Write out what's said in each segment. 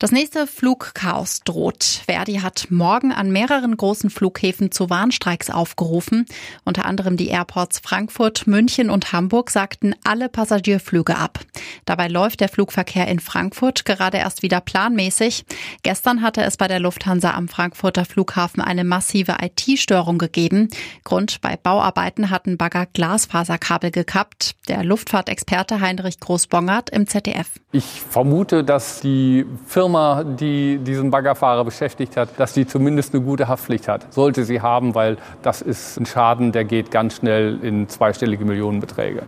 Das nächste Flugchaos droht. Verdi hat morgen an mehreren großen Flughäfen zu Warnstreiks aufgerufen. Unter anderem die Airports Frankfurt, München und Hamburg sagten alle Passagierflüge ab. Dabei läuft der Flugverkehr in Frankfurt gerade erst wieder planmäßig. Gestern hatte es bei der Lufthansa am Frankfurter Flughafen eine massive IT-Störung gegeben. Grund bei Bauarbeiten hatten Bagger Glasfaserkabel gekappt. Der Luftfahrtexperte Heinrich Groß-Bongert im ZDF. Ich vermute, dass die Firma Firma, die diesen Baggerfahrer beschäftigt hat, dass die zumindest eine gute Haftpflicht hat. Sollte sie haben, weil das ist ein Schaden, der geht ganz schnell in zweistellige Millionenbeträge.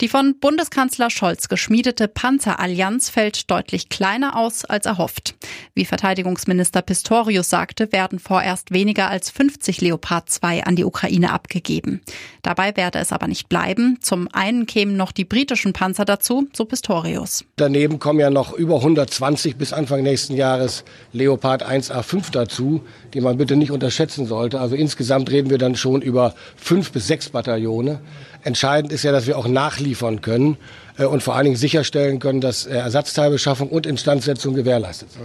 Die von Bundeskanzler Scholz geschmiedete Panzerallianz fällt deutlich kleiner aus als erhofft. Wie Verteidigungsminister Pistorius sagte, werden vorerst weniger als 50 Leopard 2 an die Ukraine abgegeben. Dabei werde es aber nicht bleiben. Zum einen kämen noch die britischen Panzer dazu, so Pistorius. Daneben kommen ja noch über 120 bis Anfang nächsten Jahres Leopard 1A5 dazu, die man bitte nicht unterschätzen sollte. Also insgesamt reden wir dann schon über fünf bis sechs Bataillone. Entscheidend ist ja, dass wir auch nachliefern können äh, und vor allen Dingen sicherstellen können, dass äh, Ersatzteilbeschaffung und Instandsetzung gewährleistet sind.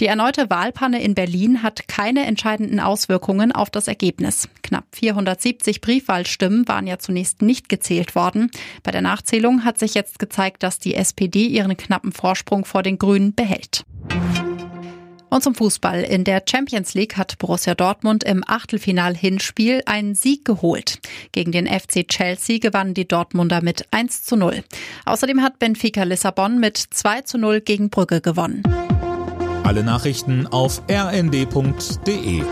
Die erneute Wahlpanne in Berlin hat keine entscheidenden Auswirkungen auf das Ergebnis. Knapp 470 Briefwahlstimmen waren ja zunächst nicht gezählt worden. Bei der Nachzählung hat sich jetzt gezeigt, dass die SPD ihren knappen Vorsprung vor den Grünen behält. Und zum Fußball. In der Champions League hat Borussia Dortmund im Achtelfinal-Hinspiel einen Sieg geholt. Gegen den FC Chelsea gewannen die Dortmunder mit 1 zu 0. Außerdem hat Benfica Lissabon mit 2 zu 0 gegen Brügge gewonnen. Alle Nachrichten auf rnd.de